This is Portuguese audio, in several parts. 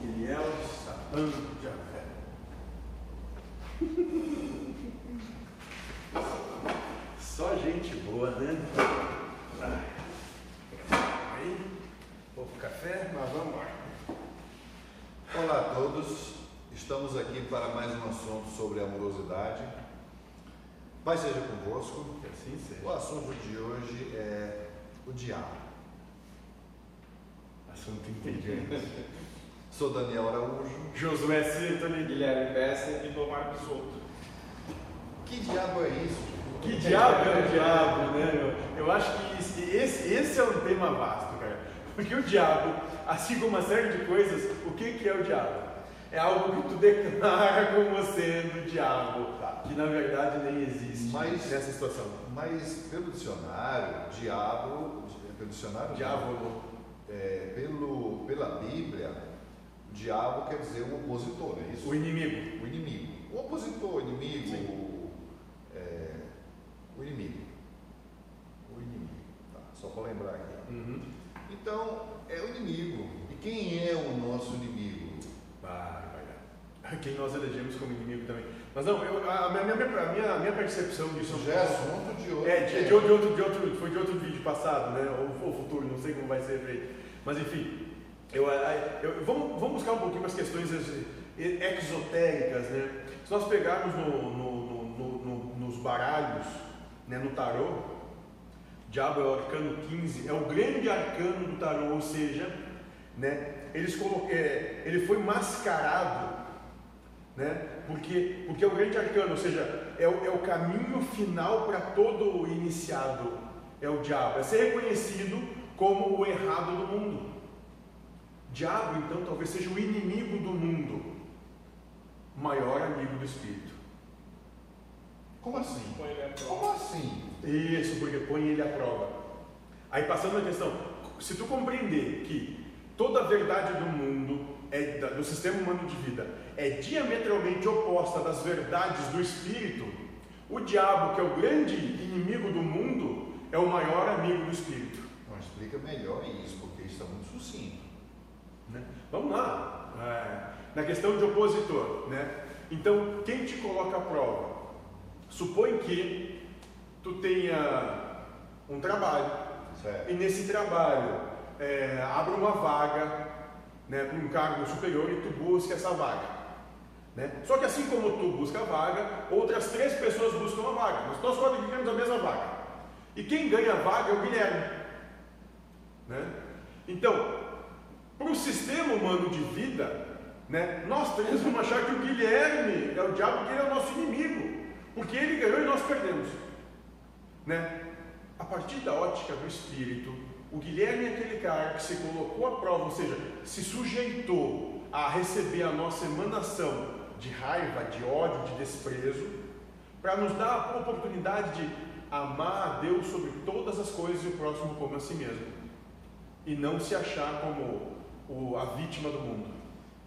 Eliel Satã Javé. Só gente boa, né? Aí, pouco café, mas vamos lá. Olá a todos, estamos aqui para mais um assunto sobre amorosidade. Pai seja convosco. Que assim seja. O assunto de hoje é o diabo. Assunto inteligente. Sou Daniel Araújo. Josué Cintoni. Guilherme Bessa e Tomar Bisotto. Que diabo é isso? Que diabo é o diabo, né? Eu, eu acho que esse, esse, esse é um tema vasto, cara. Porque o diabo, assim como uma série de coisas, o que, que é o diabo? É algo que tu declara como sendo o diabo, que na verdade nem existe Mas- nessa situação. Mas pelo dicionário, diabo, pelo dicionário, Diabo, é, pelo, pela Bíblia, diabo quer dizer o opositor, é isso? o inimigo. O inimigo. O opositor, o inimigo. O, é, o inimigo. O inimigo. Tá, só para lembrar aqui. Uhum. Então, é o inimigo. E quem é o nosso inimigo? Vai, vai dar. Quem nós elegemos como inimigo também. Mas não, eu, a, minha, minha, a minha, a minha percepção disso Isso já é assunto de outro. É, de, de, outro- de outro, de outro, foi de outro vídeo passado, né? Ou, ou futuro, não sei como vai ser feito. Mas enfim, eu, eu- vamos, vamos buscar um pouquinho as questões ex- exotéricas, né? Se nós pegarmos no, no- no- no- no- nos baralhos, né, no tarô, Diabo é o arcano 15, é o grande arcano do tarô, ou seja, né, eles é, ele foi mascarado né? Porque, porque é o grande arcano, ou seja, é o, é o caminho final para todo iniciado, é o diabo, é ser reconhecido como o errado do mundo. Diabo, então, talvez seja o inimigo do mundo, o maior amigo do espírito. Como assim? Põe ele à prova. Como assim? Isso, porque põe ele à prova. Aí passando a questão, se tu compreender que toda a verdade do mundo, é, da- do sistema humano de vida, é diametralmente oposta das verdades do espírito, o diabo, que é o grande inimigo do mundo, é o maior amigo do espírito. Não explica melhor isso, porque isso está muito sucinto. Né? Vamos lá, é, na questão de opositor, né? Então, quem te coloca à prova? Supõe que tu tenha um trabalho, Certo. E nesse trabalho, é, abre uma vaga né, para um cargo superior e tu busca essa vaga. Né? Só que assim como tu busca a vaga, outras três pessoas buscam a vaga. Mas nós quatro queremos a mesma vaga. E quem ganha a vaga é o Guilherme. Né? Então, para o sistema humano de vida, né, nós três vamos achar que o Guilherme é o diabo, que ele é o nosso inimigo. Porque ele ganhou e nós perdemos. Né? A partir da ótica do espírito, o Guilherme é aquele cara que se colocou à prova, ou seja, se sujeitou a receber a nossa emanação de raiva, de ódio, de desprezo, para nos dar a oportunidade de amar a Deus sobre todas as coisas e o próximo como a si mesmo. E não se achar como o- a vítima do mundo.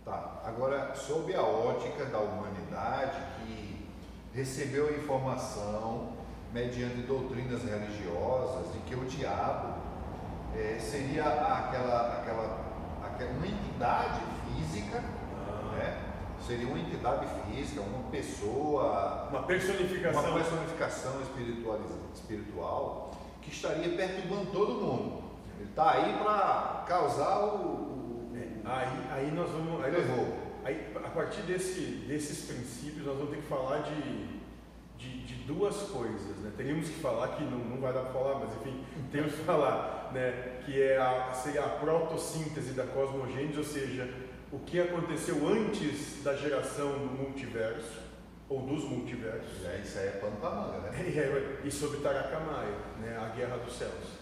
Tá. Agora, sob a ótica da humanidade que recebeu a informação mediante doutrinas religiosas de que o diabo eh, seria aquela, aquela, aquela uma entidade física, né? Seria uma entidade física, uma pessoa, Uma personificação. uma personificação espiritualiz- espiritual que estaria perturbando todo mundo. Ele está aí para causar o, É, Aí, aí nós vamos. Aí. Aí, a partir desse, desses princípios, nós vamos ter que falar de, de, de duas coisas. Né? Teríamos que falar, que não, não vai dar para falar, mas enfim, temos que falar, né? que é a, seria a protossíntese da cosmogênese, ou seja, o que aconteceu antes da geração do multiverso, ou dos multiversos, É, isso aí é pano manga, né? e sobre Tarakamaia, né? a Guerra dos Céus.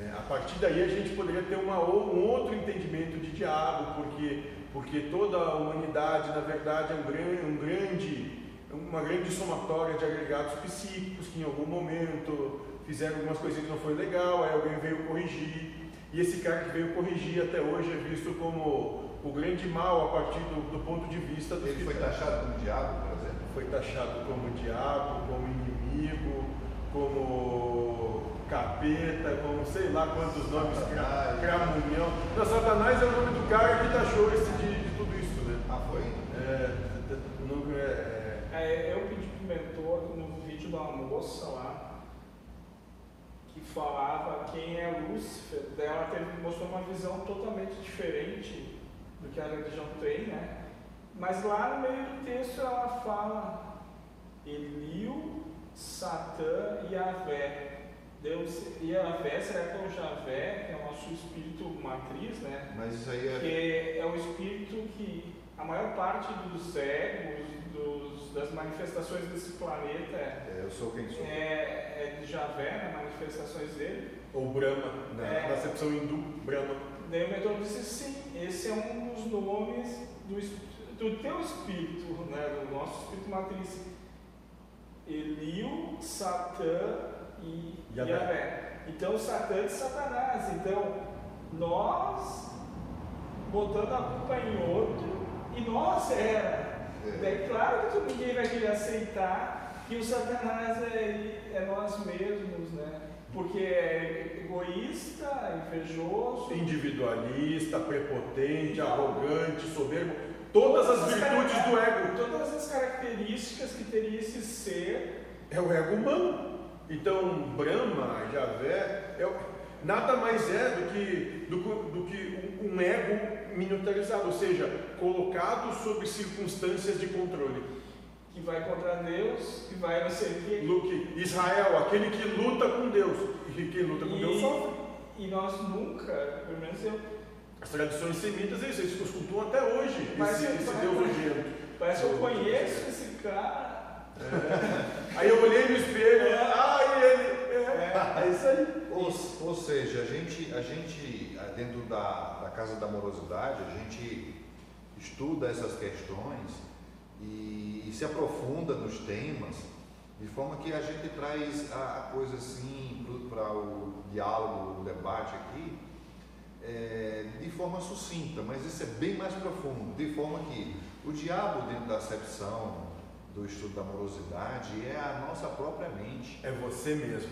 Né? A partir daí a gente poderia ter uma, um outro entendimento de diabo, porque, porque toda a humanidade, na verdade, é um grande, um grande, uma grande somatória de agregados psíquicos que em algum momento fizeram algumas coisinhas que não foi legal, aí alguém veio corrigir, e esse cara que veio corrigir até hoje é visto como o grande mal a partir do, do ponto de vista dos Ele foi taxado como diabo, por exemplo. foi taxado como diabo, como inimigo, como capeta, como sei lá quantos nomes, cra- Satanás. cramunhão. Não, Satanás é o nome do cara que taxou esse de, de núcleo é, É, eu pedi pro mentor no vídeo da moça lá que falava quem é Lúcifer. Daí ela teve, mostrou uma visão totalmente diferente do que a religião tem, né? Mas lá no meio do texto ela fala Eliu, Satã e Avé. Deus, e Avé, será que é o Javé, que é o nosso espírito matriz, né? Mas isso aí é. que é o espírito que a maior parte dos egos, dos, das manifestações desse planeta é, é, eu sou quem sou. é, é de Javé, né, manifestações dele. ou Brahma, na É. na acepção hindu, Brahma. Daí o mentor disse sim, esse é um dos nomes do, do teu espírito, né, do nosso espírito matriz. Eliu, Satã e Yahvé. Yahvé. Então Satã é de Satanás. Então nós botando a culpa em outro e nós é. É. É claro que ninguém vai querer aceitar que o Satanás é, é nós mesmos, né? Porque é egoísta, invejoso. Individualista, prepotente, arrogante, soberbo, todas as virtudes do ego. Todas as características que teria esse ser. É o ego humano. Então, Brahma, Javé, é, nada mais é do que, do, do que um, ego miniaturizado, ou seja, colocado sob circunstâncias de controle. que vai contra Deus, que vai não sei o quê. Luke, Israel, aquele que luta com Deus. E quem luta com Deus sofre. E nós nunca, pelo menos eu, As tradições semitas, eles, eles cultuam até hoje, Mas esse, eu- esse Deus parece que eu conheço esse cara. Aí eu olhei no espelho, ah, ele, é, é isso aí. Ou, ou seja, a gente, a gente, ah, dentro da, da Casa da Morosidade, a gente estuda essas questões e, e se aprofunda nos temas, de forma que a gente traz a, a coisa assim para o diálogo, o debate aqui, é, de forma sucinta, mas isso é bem mais profundo, de forma que o diabo, dentro da acepção do estudo da morosidade, é a nossa própria mente. É você mesmo.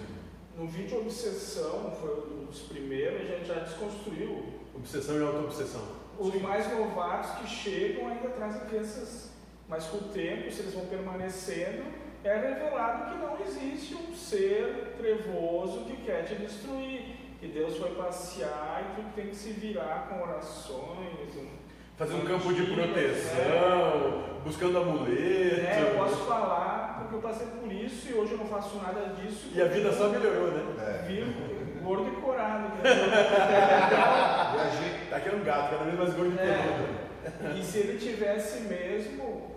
No vídeo Obsessão, foi um dos primeiros, a gente já desconstruiu. Obsessão e auto-obsessão. Os mais novatos que chegam ainda trazem crenças, mas com o tempo, se eles vão permanecendo, é revelado que não existe um ser trevoso que quer te destruir. Que Deus foi passear e tu tem que se virar com orações. um- Fazer um campo de proteção, buscando amuleto. É, eu posso falar porque eu passei por isso e hoje eu não faço nada disso. E a vida só melhorou, né? É. Vivo gordo e corado. né? Gente, Tá aqui um gato, cada vez mais gordo e É. peludo. E se ele tivesse mesmo,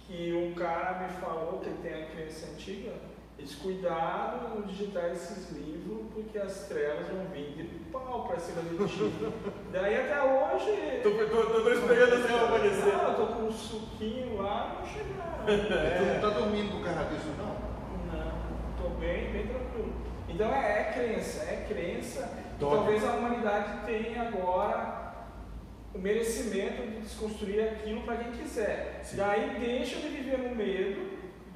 que um cara me falou que ele tem a crença antiga, eles cuidado no digitar esses livros, porque as trevas vão vir de pau pra cima de ti. Daí até hoje. Tô, tô, tô, tô esperando essa ela aparecer. Não, eu tô com um suquinho lá, não chegaram. tu não tá dormindo por causa disso, não? Não, tô bem, bem tranquilo. Então é, é crença, é crença. E talvez a humanidade tenha agora o merecimento de desconstruir aquilo para quem quiser. Sim. Daí deixa de viver no medo,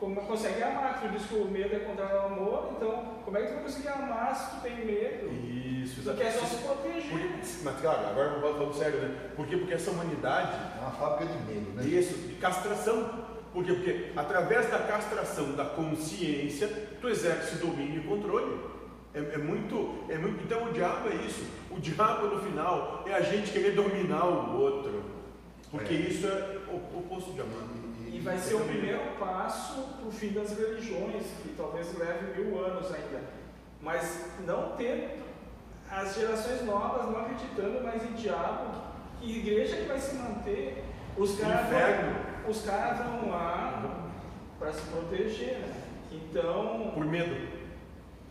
como consegue amar. Tu diz que o medo é contrário ao amor, então como é que tu vai conseguir amar se tu tem medo? Isso, Tu quer só exatamente. se proteger. Por- Mas claro, agora eu vou falando sério, né? Por quê? Porque essa humanidade É uma fábrica de medo, né? Isso, de castração. Por quê? Porque através da castração da consciência, tu exerce domínio e controle. É, é muito, é muito. Então o diabo é isso. O diabo no final é a gente querer dominar o outro. Porque É. isso é o o oposto de amar. E vai ser o primeiro passo para o fim das religiões, que talvez leve mil anos ainda. Mas não ter as gerações novas não acreditando mais em diabo, que igreja que vai se manter? Os caras vão, vão lá para se proteger, né? Então, Por medo.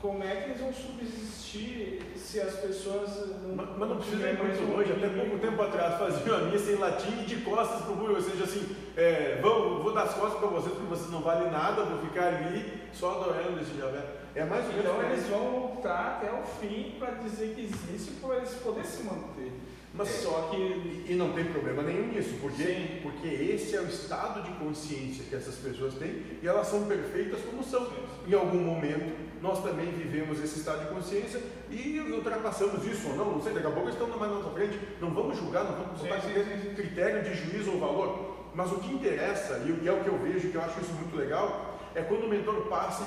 Como é que eles vão subsistir se as pessoas não, Mas, mas não precisa ir muito um longe. Até pouco tempo atrás faziam a missa em latim e de costas para o público. Ou seja, assim, é, vou, vou dar as costas para vocês porque vocês não valem nada, vou ficar ali só adorando esse Javé. É mais ou menos Então eles vão lutar até o fim para dizer que existe para eles poderem se manter. Mas só que E, não tem problema nenhum nisso, porque, Sim. porque esse é o estado de consciência que essas pessoas têm e elas são perfeitas como são. Em algum momento, nós também vivemos esse estado de consciência e ultrapassamos isso ou não, não sei, daqui a pouco eles estão mais na nossa frente, não vamos julgar, não vamos botar sim, critério- sim, critério de juízo ou valor. Mas o que interessa, e é o que eu vejo, que eu acho isso muito legal, é quando o mentor passa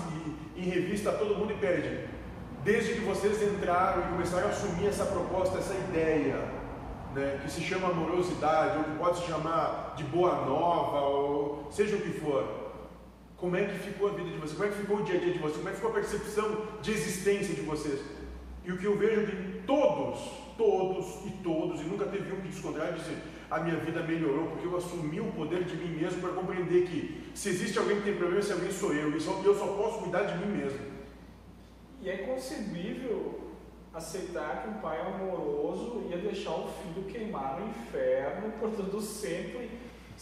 em, em revista a todo mundo e pede. Desde que vocês entraram e começaram a assumir essa proposta, essa ideia, né, que se chama amorosidade, ou que pode se chamar de boa nova, ou seja o que for. Como é que ficou a vida de vocês? Como é que ficou o dia a dia de vocês? Como é que ficou a percepção de existência de vocês? E o que eu vejo é que todos, todos e todos, e nunca teve um que descontrário dizer, a minha vida melhorou porque eu assumi o poder de mim mesmo para compreender que se existe alguém que tem problema, esse alguém sou eu, e eu só posso cuidar de mim mesmo. E é concebível aceitar que um pai amoroso ia deixar o filho queimar no inferno por todo sempre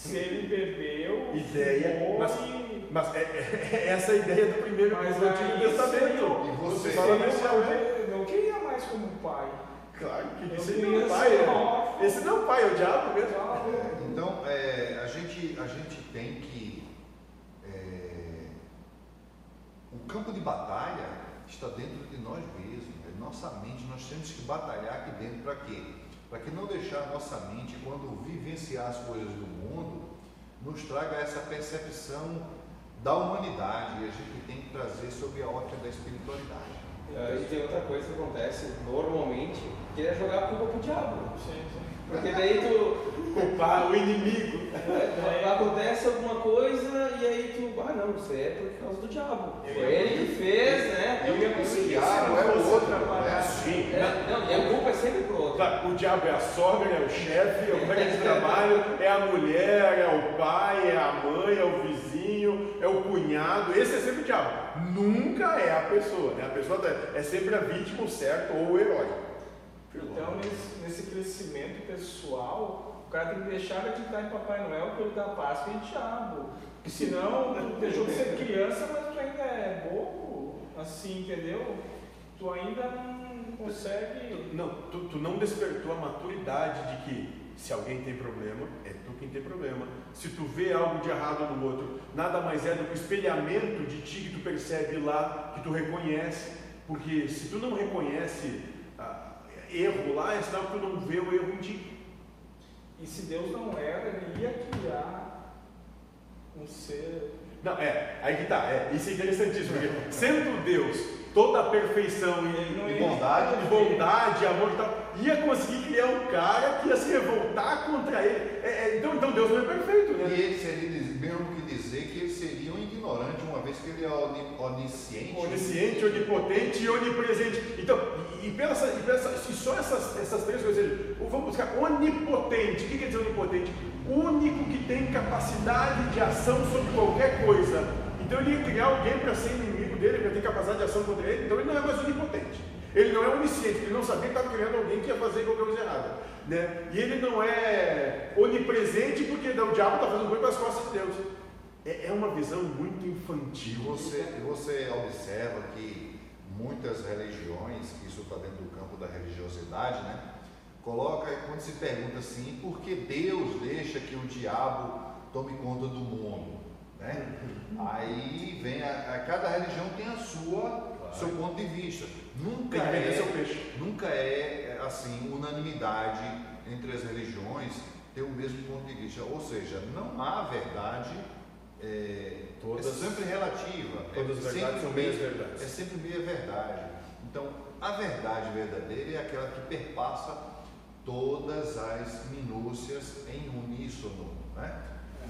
se ele bebeu, ideia, mas, e... mas é, é, é, essa a ideia do primeiro mas do Antigo Testamento. E você fala né? não queria mais como pai. Claro que esse não é pai. É. Esse não é o pai, é o diabo mesmo. É, então, é, a, gente, a gente tem que. É, o campo de batalha está dentro de nós mesmos, é nossa mente. Nós temos que batalhar aqui dentro para quê? Para que não deixar a nossa mente, quando vivenciar as coisas do mundo, nos traga essa percepção da humanidade e a gente tem que trazer sobre a ótica da espiritualidade. Uh, e tem outra coisa que acontece normalmente, que é jogar a culpa pro diabo. Sim, sim. Porque daí tu. Culpar o inimigo. Tu. Ah não, isso é por causa do diabo. Foi ele que fez, né? Eu ia conseguir. O diabo é o outro. É, sim. É, não, e a culpa é sempre pro outro. Tá, o diabo é a sogra, é o chefe, é o colega de trabalho, é a mulher, é o pai, é a mãe, é o vizinho, é o cunhado. Esse é sempre o diabo. Nunca é a pessoa, né? A pessoa é sempre a vítima, o certo ou o herói. Então, nesse, nesse crescimento pessoal, o cara tem que deixar de acreditar em Papai Noel, Coelho da Páscoa e diabo. Porque senão, tu deixou de ser criança, mas tu ainda é bobo, assim, entendeu? Tu ainda não consegue. Não, tu, tu não despertou a maturidade de que se alguém tem problema, é tu quem tem problema. Se tu vê algo de errado no outro, nada mais é do que o espelhamento de ti que tu percebe lá, que tu reconhece. Porque se tu não reconhece erro lá, é sinal que tu não vê o erro em ti. E se Deus não era, ele ia criar um ser. Não, é, aí que tá, é, isso é interessantíssimo, porque sendo Deus toda a perfeição e, e bondade, e bondade, amor e tal, ia conseguir criar um cara que ia se revoltar contra ele. É, é, então, então Deus não é perfeito, né? E ele seria mesmo que dizer que ele seria ignorante, uma vez que ele é onisciente. Onisciente, onipotente e onipresente. Então, e, pela, e, e só essas, essas três coisas, vamos buscar onipotente. O que quer dizer onipotente? Único que tem capacidade de ação sobre qualquer coisa. Então ele ia criar alguém para ser inimigo dele, para ter capacidade de ação contra ele, então ele não é mais onipotente. Ele não é onisciente, ele não sabia que estava criando alguém que ia fazer qualquer coisa errada. Né? E ele não é onipresente porque o diabo está fazendo coisa para as costas de Deus. É, é uma visão muito infantil. Você, você observa que muitas religiões, que isso está dentro do campo da religiosidade, né? Coloca, quando se pergunta assim, por que Deus deixa que o diabo tome conta do mundo? Né? Uhum. Aí vem a, a, cada religião tem a sua claro. seu ponto de vista. Nunca é, nunca é assim unanimidade entre as religiões ter o mesmo ponto de vista. Ou seja, não há verdade é, todas, é sempre relativa. Todas é as verdades são meias verdades. É sempre meia verdade. Então, a verdade verdadeira é aquela que perpassa todas as minúcias em uníssono. Né?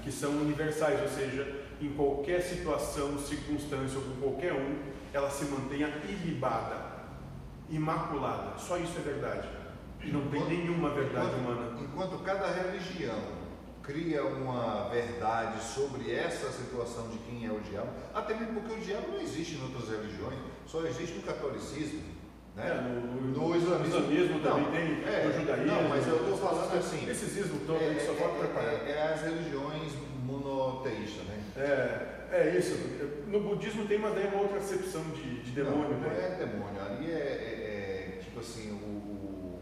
Que são universais, ou seja, em qualquer situação, circunstância ou com qualquer um, ela se mantenha ilibada imaculada. Só isso é verdade. E não tem nenhuma verdade enquanto, humana. Enquanto cada religião cria uma verdade sobre essa situação de quem é o diabo, até mesmo porque o diabo não existe em outras religiões, só existe no catolicismo. Né? É, no, no, no, islamismo, islamismo também não, tem, é, no judaísmo. Não, mas eu estou falando assim. Esses ismos todos, é, só pode é, preparar. É, é, as religiões monoteístas, né? É, é isso. No budismo tem uma, uma outra acepção de, de demônio, não, né? Não é demônio, ali é, é, é tipo assim, o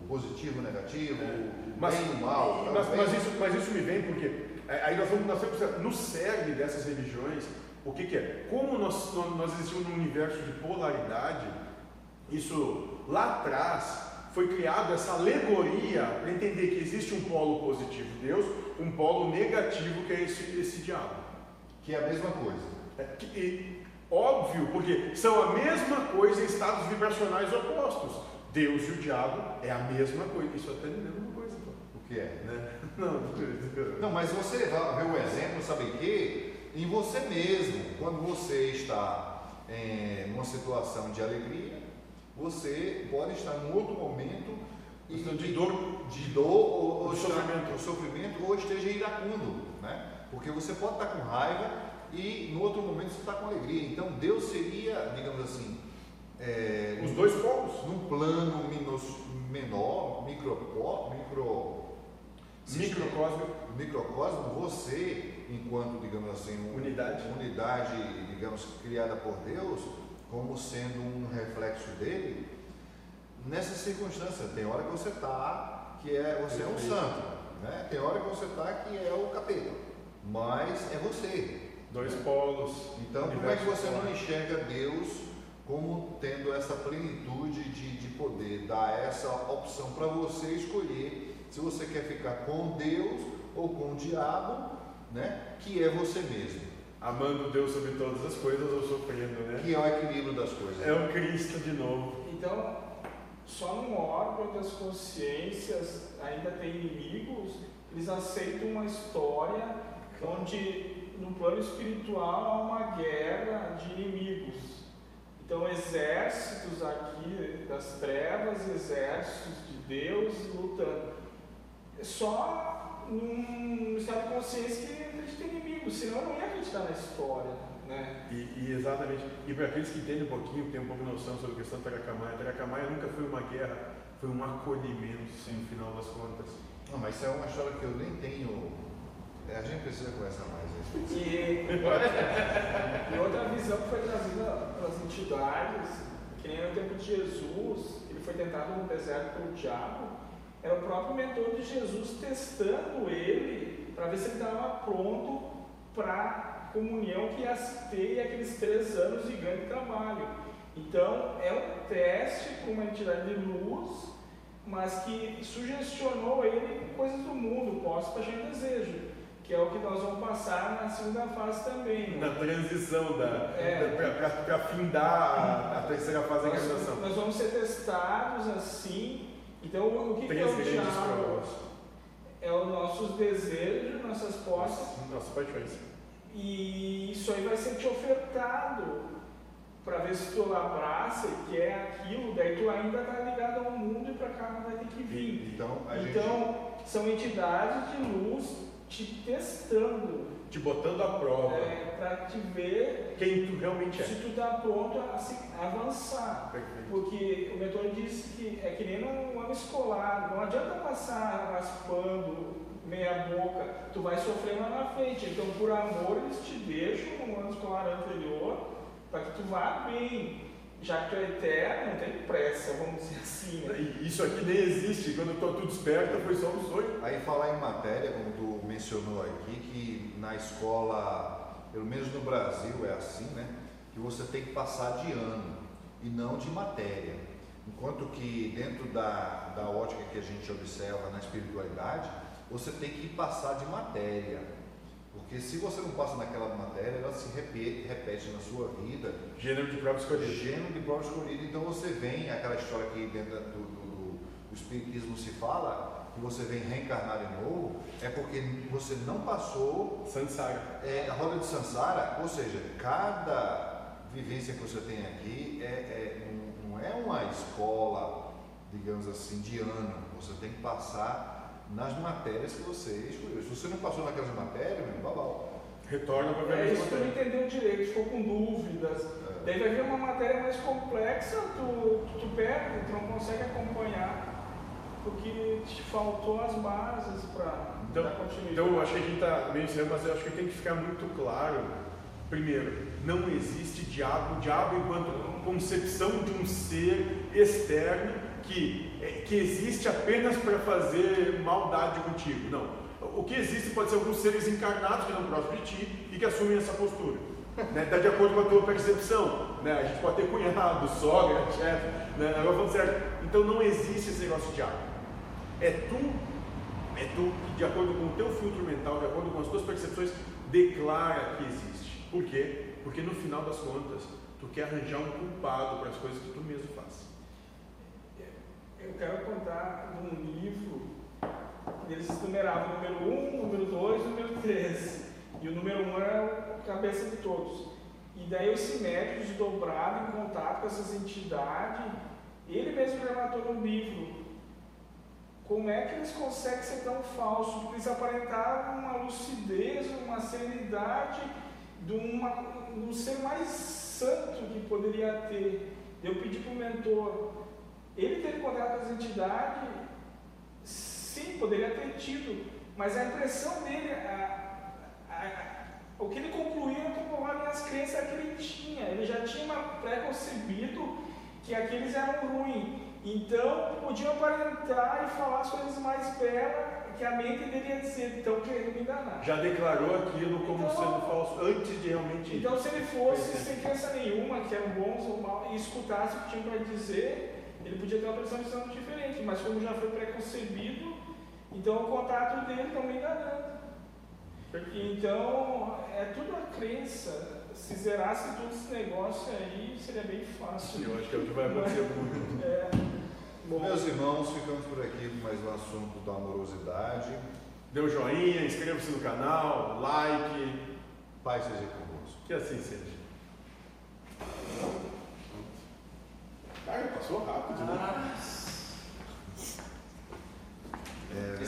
positivo, negativo, o mas, bem mal. Mas, mas, isso, mas isso me vem porque aí nós vamos, nós temos no cerne dessas religiões, o que, que é? Como nós, nós existimos num universo de polaridade, isso lá atrás foi criado essa alegoria para entender que existe um polo positivo de Deus, um polo negativo que é esse, esse diabo. Que é a mesma coisa. É, que, e, óbvio, porque são a mesma coisa em estados vibracionais opostos. Deus e o diabo é a mesma coisa. Isso até me lembra uma coisa. Pô. O que é? Né? Não, Não, mas você vai ver o exemplo, sabe em quê? Em você mesmo. Quando você está em uma situação de alegria, você pode estar em outro momento e, de dor, de dor ou, ou sofrimento. ou sofrimento ou esteja iracundo, né? Porque você pode estar com raiva e no outro momento você está com alegria. Então Deus seria, digamos assim, é, Os dois polos. num plano minos- menor, micro, micro Microcosmo. microcosmo, você, enquanto, digamos assim, um- Unidade. unidade, digamos, criada por Deus, como sendo um reflexo dele, nessa circunstância, tem hora que você está, que é, você é um santo, né? tem hora que você está que é o capeta, mas é você. Dois polos. Então, como é que você não enxerga Deus como tendo essa plenitude de, de poder, dar essa opção para você escolher se você quer ficar com Deus ou com o diabo, né? Que é você mesmo, Amando Deus sobre todas as coisas ou sofrendo, né? que é o equilíbrio das coisas. É o Cristo de novo. Então, só num órgão das consciências ainda tem inimigos, eles aceitam uma história onde no plano espiritual há uma guerra de inimigos. Então, exércitos aqui das trevas, exércitos de Deus lutando. É só num estado de consciência que acredita em inimigos, senão não ia acreditar na história. Né? E, e exatamente. E para aqueles que entendem um pouquinho, que têm um pouco de noção sobre a questão do Taracamaia, Taracamaia nunca foi uma guerra, foi um acolhimento, no final das contas. Não, mas isso é uma história que eu nem tenho. É, A gente precisa conversar mais. respeito disso. E, e outra visão que foi trazida pelas entidades, que nem no tempo de Jesus, ele foi tentado no deserto pelo diabo, era o próprio mentor de Jesus testando ele para ver se ele estava pronto para a comunhão que ia ter aqueles três anos de grande trabalho. Então, é um teste para uma entidade de luz, mas que sugestionou ele com coisas do mundo, posso paixão e desejo, que é o que nós vamos passar na segunda fase também. né? Na transição da, É. para findar a, a terceira fase da Nós, encarnação. nós vamos ser testados assim. Então, o que, que é Três o provas. É os nossos desejos, nossas posses, Nossa paixões. e isso aí vai ser te ofertado para ver se tu abraça e quer aquilo, daí tu ainda está ligado ao mundo e para cá vai ter que vir. Então, a gente. Então, são entidades de luz te testando Te botando à prova para te ver quem tu realmente se é. tu está pronto a se avançar. Perfeito. Porque o mentor disse que é que nem no ano escolar, não adianta passar raspando meia boca, tu vai sofrer lá na frente. Então, por amor, eles te deixam no ano escolar anterior para que tu vá bem. Já que tu é eterno, não tem pressa, vamos dizer assim. Né? Isso aqui nem existe. Quando eu tô tudo desperta, foi só um sonho. Aí falar em matéria, como tu mencionou aqui, que na escola, pelo menos no Brasil é assim, né? Que você tem que passar de ano e não de matéria. Enquanto que dentro da, da ótica que a gente observa na espiritualidade, você tem que passar de matéria. Porque se você não passa naquela matéria, ela se repete, repete na sua vida Gênero de prova escolhida. gênero de prova escolhida. Então você vem, aquela história que dentro do, do- do Espiritismo se fala, que você vem reencarnar de novo, é porque você não passou Sansara. é, a roda de Sansara, ou seja, cada vivência que você tem aqui é, é- não, não é uma escola, digamos assim, de ano. Você tem que passar nas matérias que você escolheu. Se você não passou naquelas matérias, meu babau. Retorna para ver É isso que tu não matéria. entendeu direito, ficou com dúvidas. É, Daí vai vir uma matéria mais complexa, tu, tu perde, tu não consegue acompanhar, porque te faltou as bases para Então, dar continuidade. então eu acho que a gente está meio ensinando, mas eu acho que tem que ficar muito claro. Primeiro, não existe diabo, o diabo enquanto concepção de um ser externo que, é, que existe apenas para fazer maldade contigo. Não. O que existe pode ser alguns seres encarnados que estão próximos de ti e que assumem essa postura. Né? Está de acordo com a tua percepção. Né? A gente pode ter cunhado, sogra, chefe. Né? Agora falando sério. Então não existe esse negócio de hábito. É tu, é tu que, de acordo com o teu filtro mental, de acordo com as tuas percepções, declara que existe. Por quê? Porque no final das contas, tu quer arranjar um culpado para as coisas que tu mesmo faz. Eu quero contar de um livro, eles numeravam o número 1, um, número 2 e o número 3. E o número 1 um era a cabeça de todos. E daí o Simétrico, desdobrado em contato com essas entidades, ele mesmo relatou no livro como é que eles conseguem ser tão falsos, porque eles aparentavam uma lucidez, uma serenidade de, uma, de um ser mais santo que poderia ter. Eu pedi para o mentor, ele teve contato com as entidades, sim, poderia ter tido, mas a impressão dele, a, a, a, o que ele concluiu é comprovado nas crenças que ele tinha. Ele já tinha pré-concebido que aqueles eram ruins. Então, podiam aparentar e falar as coisas mais belas que a mente deveria dizer, então querendo me enganar. Já declarou aquilo como então, sendo falso antes de realmente. Então, se ele fosse sem crença nenhuma, que eram bons ou mal, e escutasse o que tinha para dizer, ele podia ter uma percepção diferente, mas como já foi preconcebido, então o contato dele também enganando. Então, é tudo a crença. Se zerasse todo esse negócio aí, seria bem fácil. Eu acho que é o que vai acontecer muito. É. Bom, Meus irmãos, ficamos por aqui com mais um assunto da amorosidade. Dê um joinha, inscreva-se no canal, like. Pai seja convosco. Que assim seja. ai passou rápido, né? Ah. É...